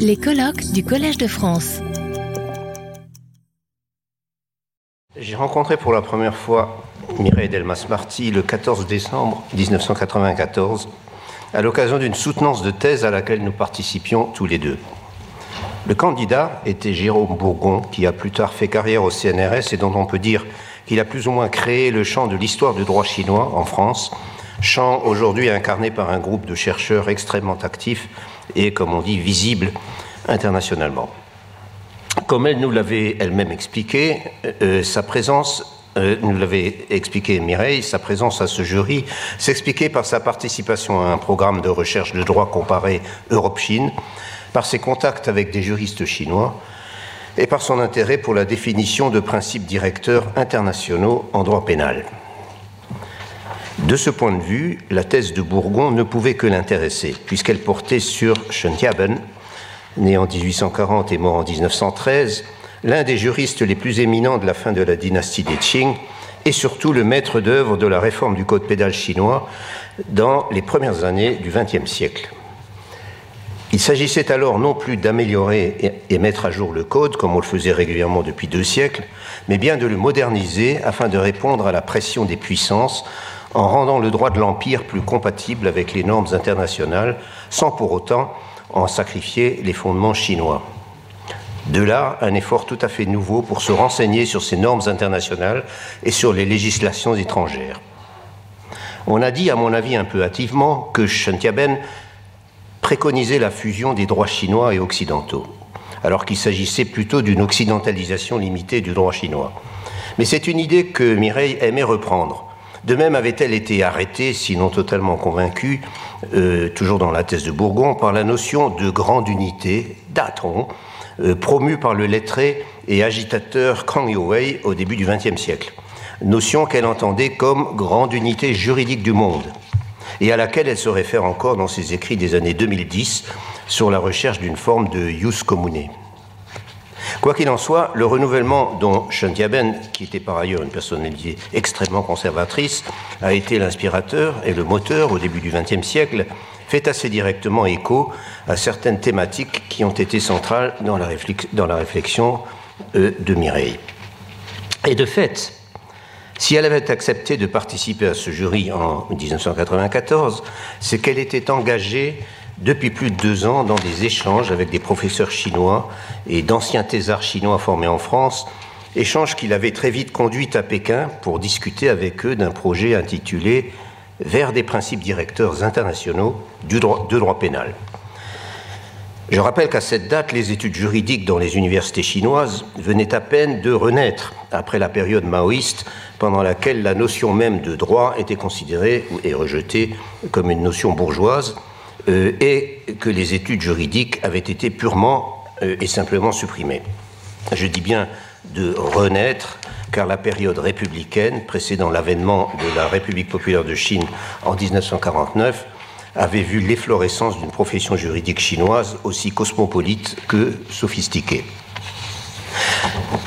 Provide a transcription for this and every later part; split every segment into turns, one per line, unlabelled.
Les colloques du Collège de France.
J'ai rencontré pour la première fois Mireille Delmas-Marty le 14 décembre 1994 à l'occasion d'une soutenance de thèse à laquelle nous participions tous les deux. Le candidat était Jérôme Bourgon, qui a plus tard fait carrière au CNRS et dont on peut dire qu'il a plus ou moins créé le champ de l'histoire du droit chinois en France, champ aujourd'hui incarné par un groupe de chercheurs extrêmement actifs et, comme on dit, visibles internationalement. Comme elle nous l'avait elle-même expliqué, euh, sa présence euh, nous l'avait expliqué Mireille, sa présence à ce jury s'expliquait par sa participation à un programme de recherche de droit comparé Europe-Chine, par ses contacts avec des juristes chinois et par son intérêt pour la définition de principes directeurs internationaux en droit pénal. De ce point de vue, la thèse de Bourgon ne pouvait que l'intéresser, puisqu'elle portait sur Tiaben, né en 1840 et mort en 1913, l'un des juristes les plus éminents de la fin de la dynastie des Qing, et surtout le maître d'œuvre de la réforme du code pénal chinois dans les premières années du XXe siècle. Il s'agissait alors non plus d'améliorer et mettre à jour le code, comme on le faisait régulièrement depuis deux siècles, mais bien de le moderniser afin de répondre à la pression des puissances en rendant le droit de l'Empire plus compatible avec les normes internationales, sans pour autant en sacrifier les fondements chinois. De là, un effort tout à fait nouveau pour se renseigner sur ces normes internationales et sur les législations étrangères. On a dit, à mon avis un peu hâtivement, que Tiaben préconisait la fusion des droits chinois et occidentaux, alors qu'il s'agissait plutôt d'une occidentalisation limitée du droit chinois. Mais c'est une idée que Mireille aimait reprendre, de même avait-elle été arrêtée, sinon totalement convaincue, euh, toujours dans la thèse de Bourgon, par la notion de grande unité, d'atron, euh, promue par le lettré et agitateur Kang Youwei au début du XXe siècle. Notion qu'elle entendait comme grande unité juridique du monde, et à laquelle elle se réfère encore dans ses écrits des années 2010 sur la recherche d'une forme de jus commune. Quoi qu'il en soit, le renouvellement dont Tiaben, qui était par ailleurs une personnalité extrêmement conservatrice, a été l'inspirateur et le moteur au début du XXe siècle, fait assez directement écho à certaines thématiques qui ont été centrales dans la, réflexion euh, de Mireille. Et de fait, si elle avait accepté de participer à ce jury en 1994, c'est qu'elle était engagée depuis plus de deux ans dans des échanges avec des professeurs chinois et d'anciens thésards chinois formés en France, échanges qu'il avait très vite conduits à Pékin pour discuter avec eux d'un projet intitulé Vers des principes directeurs internationaux du droit, de droit pénal. Je rappelle qu'à cette date, les études juridiques dans les universités chinoises venaient à peine de renaître après la période maoïste pendant laquelle la notion même de droit était considérée et rejetée comme une notion bourgeoise euh, et que les études juridiques avaient été purement euh, et simplement supprimées. Je dis bien de renaître, car la période républicaine précédant l'avènement de la République populaire de Chine en 1949 avait vu l'efflorescence d'une profession juridique chinoise aussi cosmopolite que sophistiquée.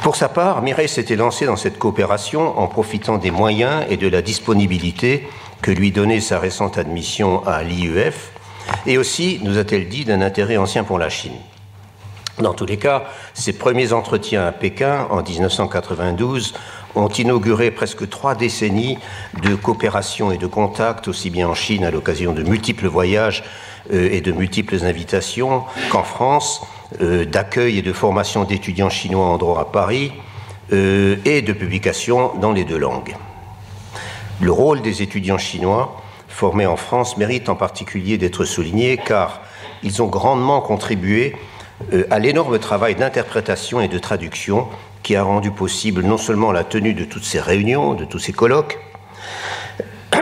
Pour sa part, Mireille s'était lancée dans cette coopération en profitant des moyens et de la disponibilité que lui donnait sa récente admission à l'IEF, et aussi, nous a-t-elle dit, d'un intérêt ancien pour la Chine. Dans tous les cas, ses premiers entretiens à Pékin en 1992 ont inauguré presque trois décennies de coopération et de contact, aussi bien en Chine à l'occasion de multiples voyages euh, et de multiples invitations qu'en France, euh, d'accueil et de formation d'étudiants chinois en droit à Paris euh, et de publication dans les deux langues. Le rôle des étudiants chinois formés en France mérite en particulier d'être souligné car ils ont grandement contribué euh, à l'énorme travail d'interprétation et de traduction qui a rendu possible non seulement la tenue de toutes ces réunions, de tous ces colloques,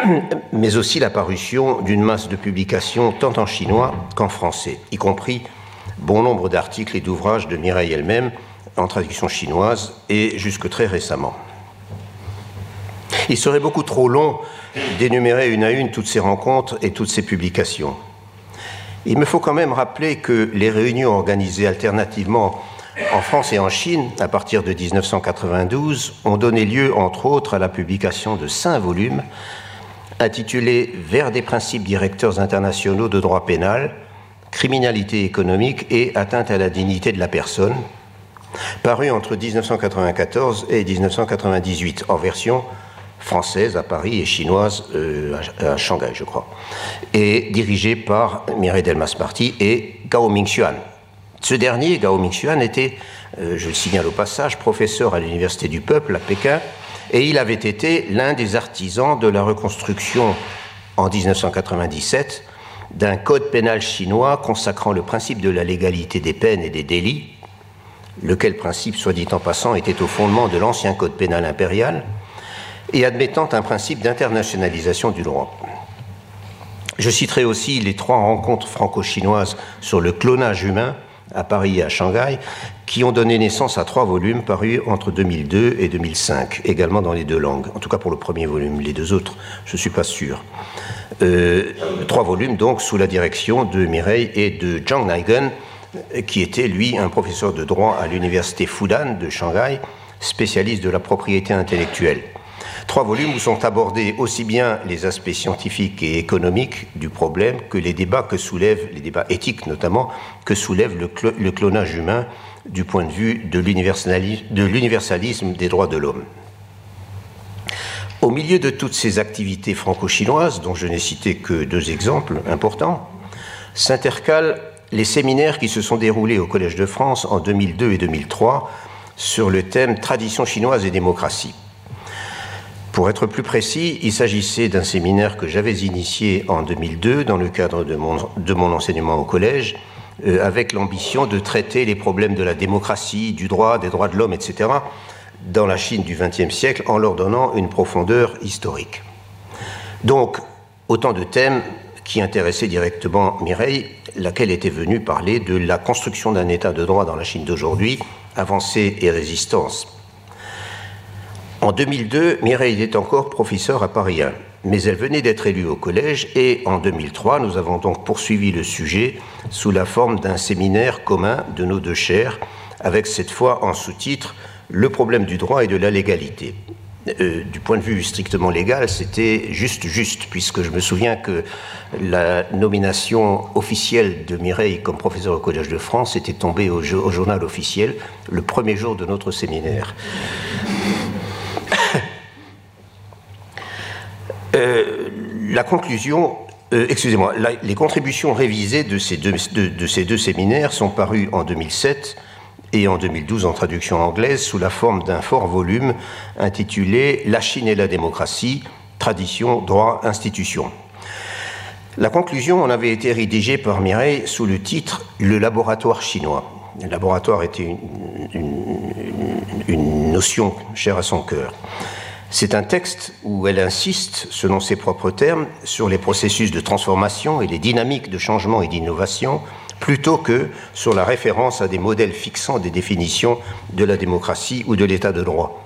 mais aussi la parution d'une masse de publications tant en chinois qu'en français, y compris bon nombre d'articles et d'ouvrages de Mireille elle-même en traduction chinoise et jusque très récemment. Il serait beaucoup trop long d'énumérer une à une toutes ces rencontres et toutes ces publications. Il me faut quand même rappeler que les réunions organisées alternativement en France et en Chine, à partir de 1992, ont donné lieu, entre autres, à la publication de cinq volumes intitulés Vers des principes directeurs internationaux de droit pénal, criminalité économique et atteinte à la dignité de la personne, paru entre 1994 et 1998 en version française à Paris et chinoise euh, à, Shanghai, je crois, et dirigé par Mireille Delmas-Marty et Gao Mingxuan. Ce dernier, Gao Mingxuan, était, euh, je le signale au passage, professeur à l'Université du Peuple à Pékin, et il avait été l'un des artisans de la reconstruction en 1997 d'un code pénal chinois consacrant le principe de la légalité des peines et des délits, lequel principe, soit dit en passant, était au fondement de l'ancien code pénal impérial, et admettant un principe d'internationalisation du droit. Je citerai aussi les trois rencontres franco-chinoises sur le clonage humain à Paris et à Shanghai, qui ont donné naissance à trois volumes parus entre 2002 et 2005, également dans les deux langues, en tout cas pour le premier volume, les deux autres, je ne suis pas sûr. Euh, trois volumes donc sous la direction de Mireille et de Zhang Naigen, qui était lui un professeur de droit à l'université Fudan de Shanghai, spécialiste de la propriété intellectuelle. Trois volumes où sont abordés aussi bien les aspects scientifiques et économiques du problème que les débats que soulève, les débats éthiques notamment, que soulève le, clonage humain du point de vue de l'universalisme des droits de l'homme. Au milieu de toutes ces activités franco-chinoises, dont je n'ai cité que deux exemples importants, s'intercalent les séminaires qui se sont déroulés au Collège de France en 2002 et 2003 sur le thème Tradition chinoise et démocratie. Pour être plus précis, il s'agissait d'un séminaire que j'avais initié en 2002 dans le cadre de mon, enseignement au collège, euh, avec l'ambition de traiter les problèmes de la démocratie, du droit, des droits de l'homme, etc., dans la Chine du XXe siècle en leur donnant une profondeur historique. Donc, autant de thèmes qui intéressaient directement Mireille, laquelle était venue parler de la construction d'un État de droit dans la Chine d'aujourd'hui, avancée et résistance. En 2002, Mireille est encore professeure à Paris 1, mais elle venait d'être élue au collège et en 2003, nous avons donc poursuivi le sujet sous la forme d'un séminaire commun de nos deux chaires, avec cette fois en sous-titre Le problème du droit et de la légalité. Euh, du point de vue strictement légal, c'était juste juste, puisque je me souviens que la nomination officielle de Mireille comme professeur au Collège de France était tombée au journal officiel le premier jour de notre séminaire. Euh, la conclusion, euh, excusez-moi, les contributions révisées de ces, deux, de, ces, deux, séminaires sont parues en 2007 et en 2012 en traduction anglaise sous la forme d'un fort volume intitulé La Chine et la démocratie, tradition, droit, institution. La conclusion en avait été rédigée par Mireille sous le titre Le laboratoire chinois. Le laboratoire était une notion chère à son cœur. C'est un texte où elle insiste, selon ses propres termes, sur les processus de transformation et les dynamiques de changement et d'innovation, plutôt que sur la référence à des modèles fixant des définitions de la démocratie ou de l'état de droit.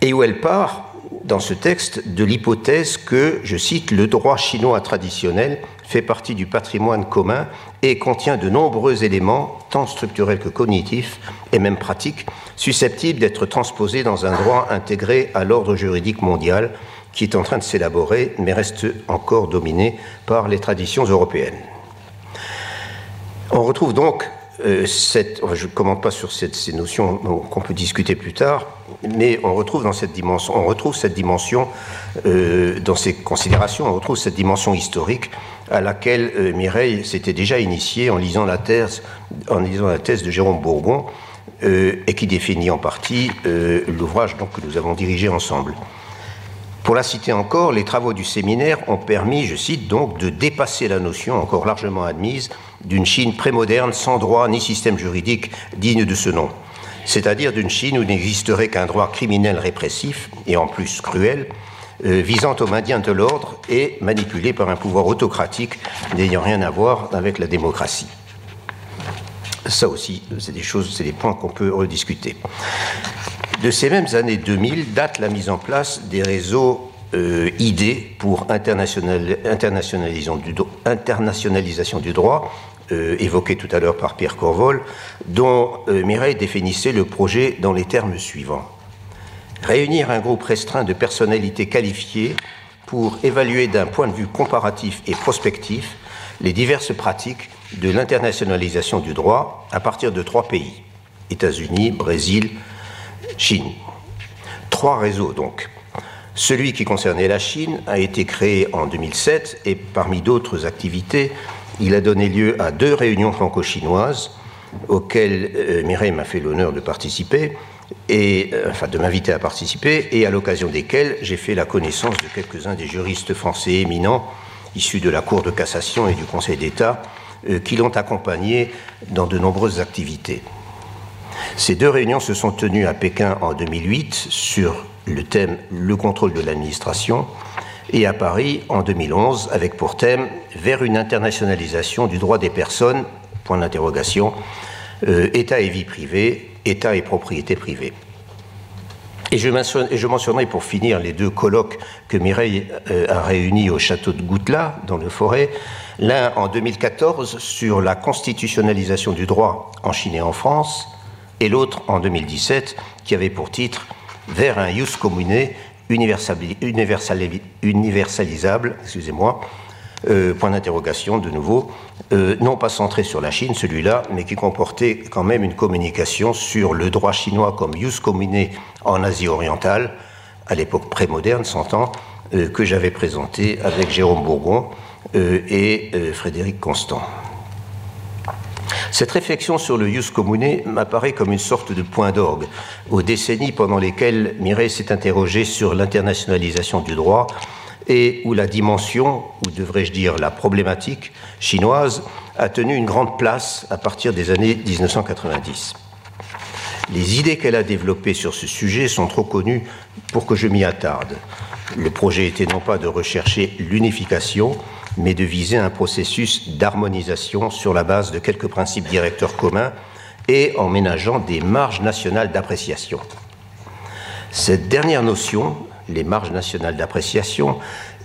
Et où elle part, dans ce texte, de l'hypothèse que, je cite, le droit chinois traditionnel fait partie du patrimoine commun et contient de nombreux éléments, tant structurels que cognitifs, et même pratiques, susceptibles d'être transposés dans un droit intégré à l'ordre juridique mondial qui est en train de s'élaborer, mais reste encore dominé par les traditions européennes. On retrouve donc euh, je ne commente pas sur ces notions qu'on peut discuter plus tard, mais on retrouve dans cette dimension, on retrouve cette dimension euh, dans ces considérations, on retrouve cette dimension historique à laquelle euh, Mireille s'était déjà initiée en lisant la thèse, de Jérôme Bourgon, euh, et qui définit en partie l'ouvrage que nous avons dirigé ensemble. Pour la citer encore, les travaux du séminaire ont permis, je cite donc, de dépasser la notion encore largement admise d'une Chine prémoderne sans droit ni système juridique digne de ce nom, c'est-à-dire d'une Chine où n'existerait qu'un droit criminel répressif, et en plus cruel, euh, visant au maintien de l'ordre et manipulé par un pouvoir autocratique n'ayant rien à voir avec la démocratie. Ça aussi, c'est des choses, c'est des points qu'on peut rediscuter. De ces mêmes années 2000 date la mise en place des réseaux euh, ID pour internationalisation du, internationalisation du droit, euh, évoqué tout à l'heure par Pierre Corvol, dont Mireille définissait le projet dans les termes suivants réunir un groupe restreint de personnalités qualifiées pour évaluer d'un point de vue comparatif et prospectif les diverses pratiques de l'internationalisation du droit à partir de trois pays États-Unis, Brésil, Chine. Trois réseaux donc. Celui qui concernait la Chine a été créé en 2007 et parmi d'autres activités, il a donné lieu à deux réunions franco-chinoises auxquelles euh, Mireille m'a fait l'honneur de participer, et, euh, enfin de m'inviter à participer, et à l'occasion desquelles j'ai fait la connaissance de quelques-uns des juristes français éminents issus de la Cour de cassation et du Conseil d'État euh, qui l'ont accompagné dans de nombreuses activités. Ces deux réunions se sont tenues à Pékin en 2008 sur le thème Le contrôle de l'administration et à Paris en 2011 avec pour thème Vers une internationalisation du droit des personnes, point d'interrogation, euh, État et vie privée, État et propriété privée. Et je, mentionnerai pour finir les deux colloques que Mireille euh, a réunis au château de Goutela, dans le Forêt, l'un en 2014 sur la constitutionnalisation du droit en Chine et en France, et l'autre en 2017 qui avait pour titre Vers un ius commune universalisable, excusez-moi, euh, point d'interrogation de nouveau, euh, non pas centré sur la Chine, celui-là, mais qui comportait quand même une communication sur le droit chinois comme ius commune en Asie orientale, à l'époque prémoderne, s'entend, euh, que j'avais présenté avec Jérôme Bourgon et Frédéric Constant. Cette réflexion sur le jus commune m'apparaît comme une sorte de point d'orgue aux décennies pendant lesquelles Mireille s'est interrogé sur l'internationalisation du droit et où la dimension, ou devrais-je dire la problématique chinoise, a tenu une grande place à partir des années 1990. Les idées qu'elle a développées sur ce sujet sont trop connues pour que je m'y attarde. Le projet était non pas de rechercher l'unification, mais de viser un processus d'harmonisation sur la base de quelques principes directeurs communs et en ménageant des marges nationales d'appréciation. Cette dernière notion, les marges nationales d'appréciation,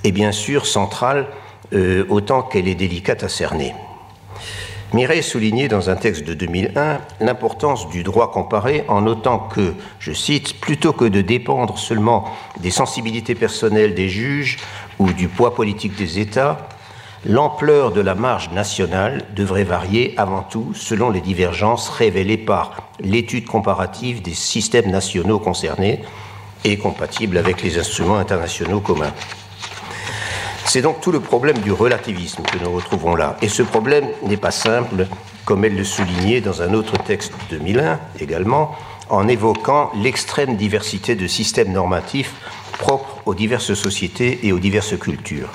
est bien sûr centrale euh, autant qu'elle est délicate à cerner. Mireille soulignait dans un texte de 2001 l'importance du droit comparé en notant que, je cite, plutôt que de dépendre seulement des sensibilités personnelles des juges ou du poids politique des États, l'ampleur de la marge nationale devrait varier avant tout selon les divergences révélées par l'étude comparative des systèmes nationaux concernés et compatibles avec les instruments internationaux communs. C'est donc tout le problème du relativisme que nous retrouvons là. Et ce problème n'est pas simple, comme elle le soulignait dans un autre texte de 2001 également, en évoquant l'extrême diversité de systèmes normatifs propres aux diverses sociétés et aux diverses cultures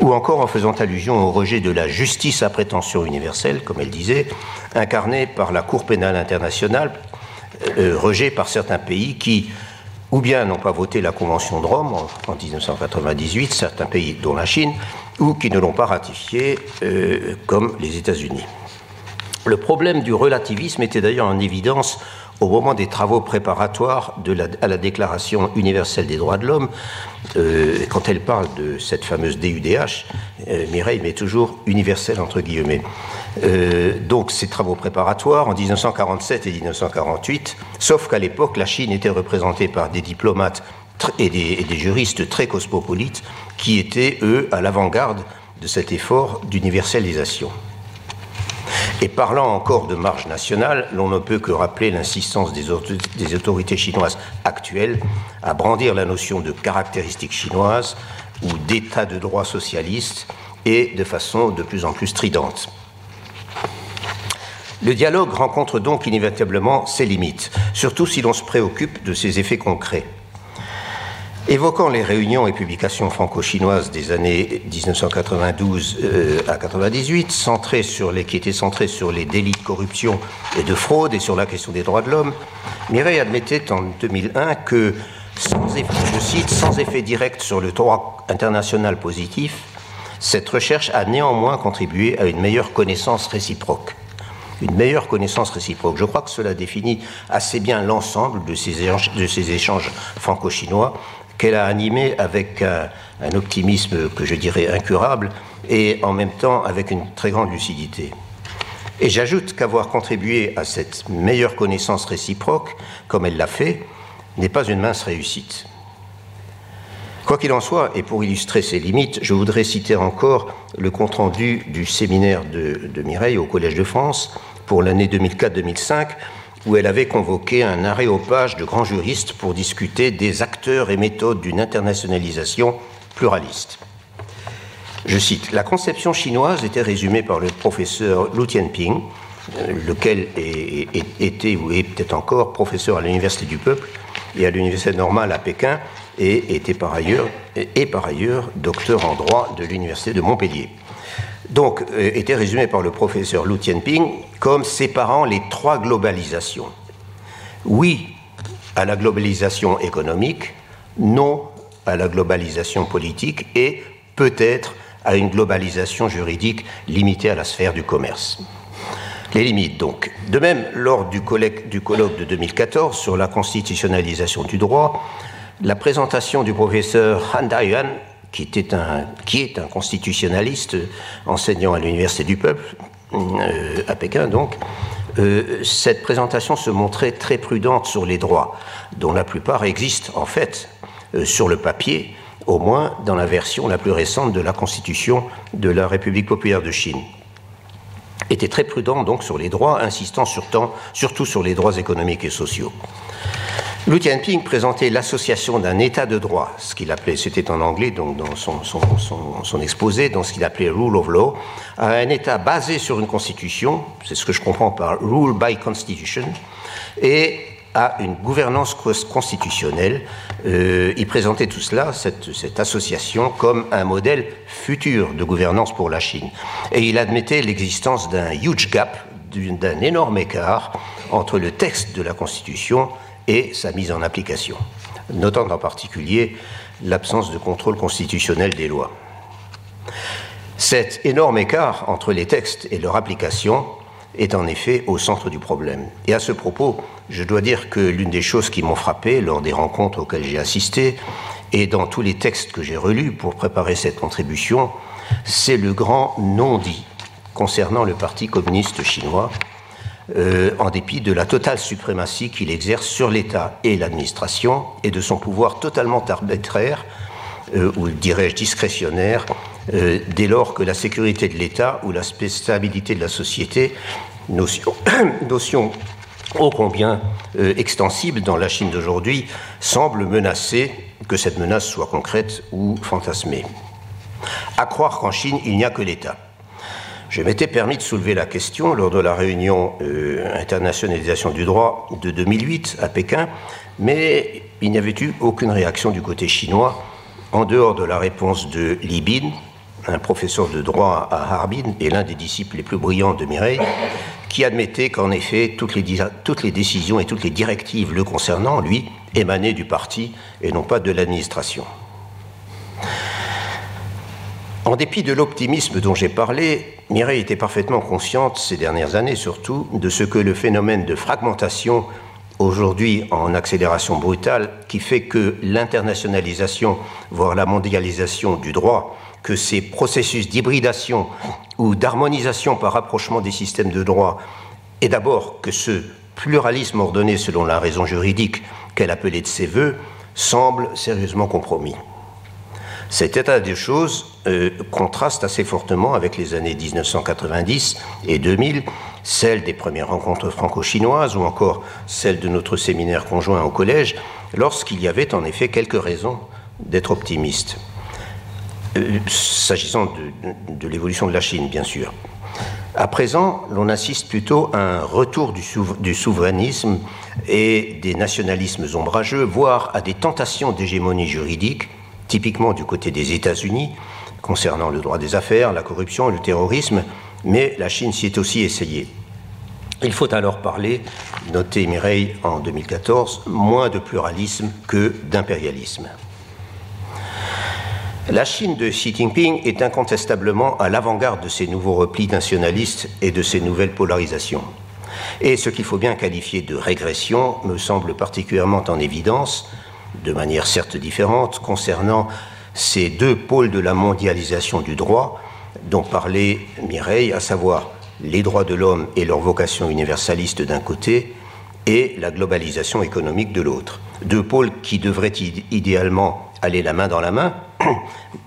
ou encore en faisant allusion au rejet de la justice à prétention universelle, comme elle disait, incarnée par la Cour pénale internationale, euh, rejet par certains pays qui, ou bien n'ont pas voté la Convention de Rome en, 1998, certains pays dont la Chine, ou qui ne l'ont pas ratifiée, euh, comme les États-Unis. Le problème du relativisme était d'ailleurs en évidence au moment des travaux préparatoires à la Déclaration universelle des droits de l'homme, euh, quand elle parle de cette fameuse DUDH, euh, Mireille met toujours universelle entre guillemets. Euh, donc ces travaux préparatoires en 1947 et 1948, sauf qu'à l'époque la Chine était représentée par des diplomates et des, et des juristes très cosmopolites qui étaient, eux, à l'avant-garde de cet effort d'universalisation. Et parlant encore de marge nationale, l'on ne peut que rappeler l'insistance des, autorités chinoises actuelles à brandir la notion de caractéristique chinoise ou d'état de droit socialiste et de façon de plus en plus stridente. Le dialogue rencontre donc inévitablement ses limites, surtout si l'on se préoccupe de ses effets concrets. Évoquant les réunions et publications franco-chinoises des années 1992 euh, à 98, centrées sur les, qui étaient centrées sur les délits de corruption et de fraude et sur la question des droits de l'homme, Mireille admettait en 2001 que, sans effet, je cite, sans effet direct sur le droit international positif, cette recherche a néanmoins contribué à une meilleure connaissance réciproque une meilleure connaissance réciproque. Je crois que cela définit assez bien l'ensemble de ces de ces échanges franco-chinois qu'elle a animé avec un, optimisme que je dirais incurable et en même temps avec une très grande lucidité. Et j'ajoute qu'avoir contribué à cette meilleure connaissance réciproque, comme elle l'a fait, n'est pas une mince réussite. Quoi qu'il en soit, et pour illustrer ces limites, je voudrais citer encore le compte-rendu du séminaire de, de, Mireille au Collège de France pour l'année 2004-2005, où elle avait convoqué un aréopage de grands juristes pour discuter des acteurs et méthodes d'une internationalisation pluraliste. Je cite, La conception chinoise était résumée par le professeur Lu Tianping, lequel était ou est peut-être encore professeur à l'Université du Peuple et à l'Université normale à Pékin, et était et par ailleurs docteur en droit de l'Université de Montpellier. Donc, euh, était résumé par le professeur Lu Tianping comme séparant les trois globalisations. Oui à la globalisation économique, non à la globalisation politique et peut-être à une globalisation juridique limitée à la sphère du commerce. Les limites, donc. De même, lors du colloque, du colloque de 2014 sur la constitutionnalisation du droit, la présentation du professeur Han Dayuan, qui, était un, qui est un constitutionnaliste enseignant à l'Université du Peuple, euh, à Pékin donc, euh, cette présentation se montrait très prudente sur les droits, dont la plupart existent en fait euh, sur le papier, au moins dans la version la plus récente de la Constitution de la République populaire de Chine était très prudent donc sur les droits, insistant surtout, surtout sur les droits économiques et sociaux. Lu Tianping présentait l'association d'un État de droit, ce qu'il appelait, c'était en anglais, donc dans son, exposé, dans ce qu'il appelait rule of law, à un État basé sur une constitution, c'est ce que je comprends par rule by constitution, et à une gouvernance constitutionnelle. Euh, il présentait tout cela, cette, association, comme un modèle futur de gouvernance pour la Chine. Et il admettait l'existence d'un huge gap, d'un énorme écart entre le texte de la Constitution et sa mise en application, notant en particulier l'absence de contrôle constitutionnel des lois. Cet énorme écart entre les textes et leur application est en effet au centre du problème. Et à ce propos, je dois dire que l'une des choses qui m'ont frappé lors des rencontres auxquelles j'ai assisté, et dans tous les textes que j'ai relus pour préparer cette contribution, c'est le grand non-dit concernant le Parti communiste chinois, euh, en dépit de la totale suprématie qu'il exerce sur l'État et l'administration, et de son pouvoir totalement arbitraire, euh, ou dirais-je discrétionnaire, euh, dès lors que la sécurité de l'État ou la stabilité de la société, notion, ô combien extensible dans la Chine d'aujourd'hui, semble menacer, que cette menace soit concrète ou fantasmée. À croire qu'en Chine, il n'y a que l'État. Je m'étais permis de soulever la question lors de la réunion euh, internationalisation du droit de 2008 à Pékin, mais il n'y avait eu aucune réaction du côté chinois, en dehors de la réponse de Li Bin, un professeur de droit à Harbin et l'un des disciples les plus brillants de Mireille, qui admettait qu'en effet, toutes les, toutes les, décisions et toutes les directives le concernant, lui, émanaient du parti et non pas de l'administration. En dépit de l'optimisme dont j'ai parlé, Mireille était parfaitement consciente, ces dernières années surtout, de ce que le phénomène de fragmentation, aujourd'hui en accélération brutale, qui fait que l'internationalisation, voire la mondialisation du droit, que ces processus d'hybridation ou d'harmonisation par rapprochement des systèmes de droit, et d'abord que ce pluralisme ordonné selon la raison juridique qu'elle appelait de ses voeux, semble sérieusement compromis. Cet état des choses euh, contraste assez fortement avec les années 1990 et 2000, celles des premières rencontres franco-chinoises ou encore celles de notre séminaire conjoint au collège, lorsqu'il y avait en effet quelques raisons d'être optimiste. Euh, s'agissant de, l'évolution de la Chine, bien sûr. À présent, l'on assiste plutôt à un retour du, souverainisme et des nationalismes ombrageux, voire à des tentations d'hégémonie juridique, typiquement du côté des États-Unis, concernant le droit des affaires, la corruption et le terrorisme, mais la Chine s'y est aussi essayée. Il faut alors parler, noté Mireille en 2014, moins de pluralisme que d'impérialisme. La Chine de Xi Jinping est incontestablement à l'avant-garde de ces nouveaux replis nationalistes et de ces nouvelles polarisations. Et ce qu'il faut bien qualifier de régression me semble particulièrement en évidence, de manière certes différente, concernant ces deux pôles de la mondialisation du droit dont parlait Mireille, à savoir les droits de l'homme et leur vocation universaliste d'un côté, et la globalisation économique de l'autre. Deux pôles qui devraient idéalement aller la main dans la main,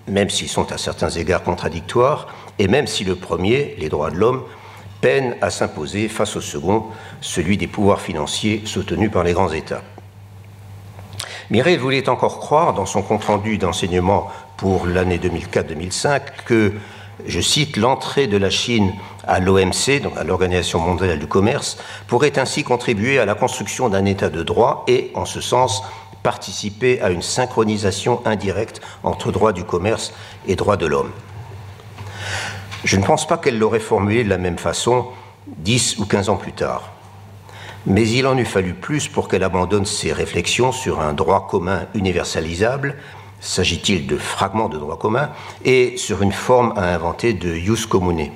même s'ils sont à certains égards contradictoires, et même si le premier, les droits de l'homme, peine à s'imposer face au second, celui des pouvoirs financiers soutenus par les grands États. Mireille voulait encore croire, dans son compte-rendu d'enseignement pour l'année 2004-2005, que, je cite, l'entrée de la Chine à l'OMC, donc à l'Organisation mondiale du commerce, pourrait ainsi contribuer à la construction d'un État de droit et, en ce sens, participer à une synchronisation indirecte entre droit du commerce et droit de l'homme. Je ne pense pas qu'elle l'aurait formulé de la même façon dix ou quinze ans plus tard. Mais il en eût fallu plus pour qu'elle abandonne ses réflexions sur un droit commun universalisable, s'agit-il de fragments de droit commun, et sur une forme à inventer de jus commune.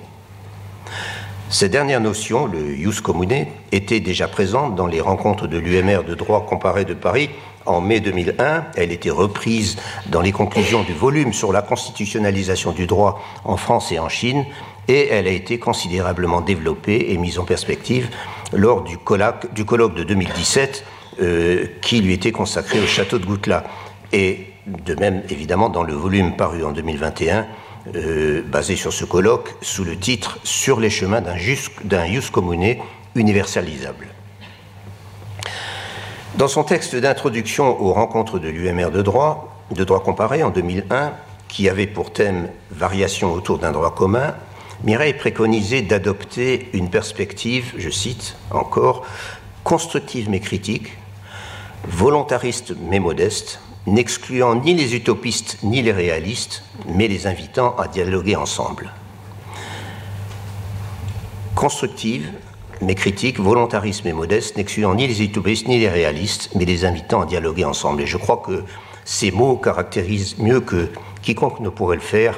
Cette dernière notion, le jus commune, était déjà présente dans les rencontres de l'UMR de droit comparé de Paris en mai 2001. Elle était reprise dans les conclusions du volume sur la constitutionnalisation du droit en France et en Chine, et elle a été considérablement développée et mise en perspective lors du colloque, de 2017 euh, qui lui était consacré au château de Goutelas. Et de même, évidemment, dans le volume paru en 2021, euh, basé sur ce colloque, sous le titre Sur les chemins d'un jus commune universalisable. Dans son texte d'introduction aux rencontres de l'UMR de droit, de droit comparé en 2001, qui avait pour thème Variation autour d'un droit commun, Mireille préconisait d'adopter une perspective, je cite encore, constructive mais critique, volontariste mais modeste, n'excluant ni les utopistes ni les réalistes, mais les invitant à dialoguer ensemble. Constructive, mais critique, volontarisme et modeste, n'excluant ni les utopistes ni les réalistes, mais les invitant à dialoguer ensemble. Et je crois que ces mots caractérisent mieux que quiconque ne pourrait le faire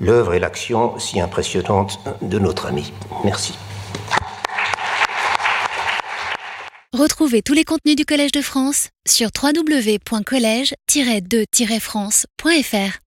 l'œuvre et l'action si impressionnante de notre ami. Merci.
Retrouvez tous les contenus du Collège de France sur www.colège-2-france.fr.